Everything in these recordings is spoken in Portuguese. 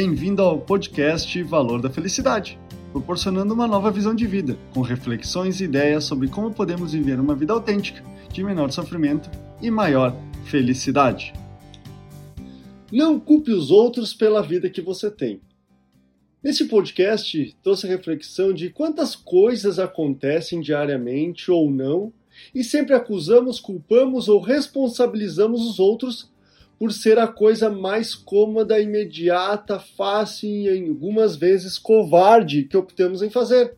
Bem-vindo ao podcast Valor da Felicidade, proporcionando uma nova visão de vida, com reflexões e ideias sobre como podemos viver uma vida autêntica, de menor sofrimento e maior felicidade. Não culpe os outros pela vida que você tem. Neste podcast, trouxe a reflexão de quantas coisas acontecem diariamente ou não, e sempre acusamos, culpamos ou responsabilizamos os outros por ser a coisa mais cômoda, imediata, fácil e algumas vezes covarde que optamos em fazer.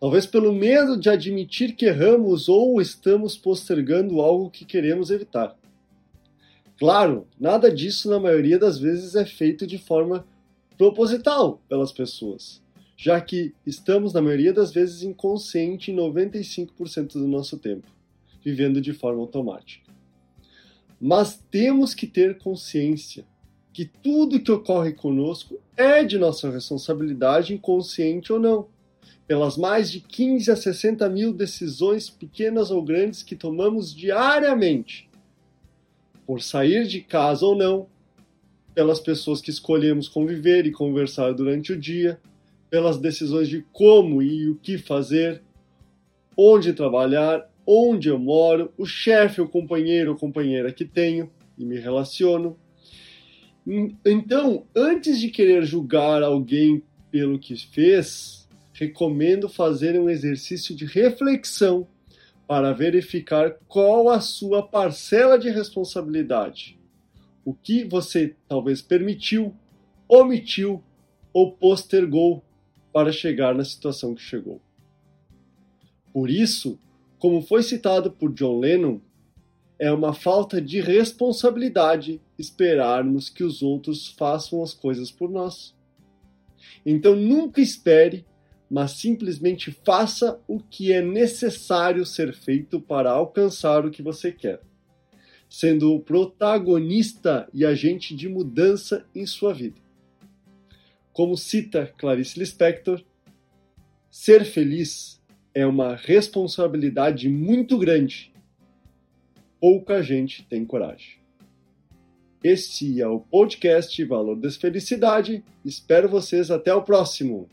Talvez pelo medo de admitir que erramos ou estamos postergando algo que queremos evitar. Claro, nada disso na maioria das vezes é feito de forma proposital pelas pessoas, já que estamos na maioria das vezes inconsciente em 95% do nosso tempo, vivendo de forma automática. Mas temos que ter consciência que tudo que ocorre conosco é de nossa responsabilidade, inconsciente ou não, pelas mais de 15 a 60 mil decisões, pequenas ou grandes, que tomamos diariamente, por sair de casa ou não, pelas pessoas que escolhemos conviver e conversar durante o dia, pelas decisões de como e o que fazer, onde trabalhar, onde eu moro, o chefe, o companheiro ou companheira que tenho e me relaciono. Então, antes de querer julgar alguém pelo que fez, recomendo fazer um exercício de reflexão para verificar qual a sua parcela de responsabilidade. O que você talvez permitiu, omitiu ou postergou para chegar na situação que chegou. Por isso, como foi citado por John Lennon, é uma falta de responsabilidade esperarmos que os outros façam as coisas por nós. Então nunca espere, mas simplesmente faça o que é necessário ser feito para alcançar o que você quer, sendo o protagonista e agente de mudança em sua vida. Como cita Clarice Lispector, ser feliz é uma responsabilidade muito grande. Pouca gente tem coragem. Este é o podcast Valor da Felicidade. Espero vocês até o próximo.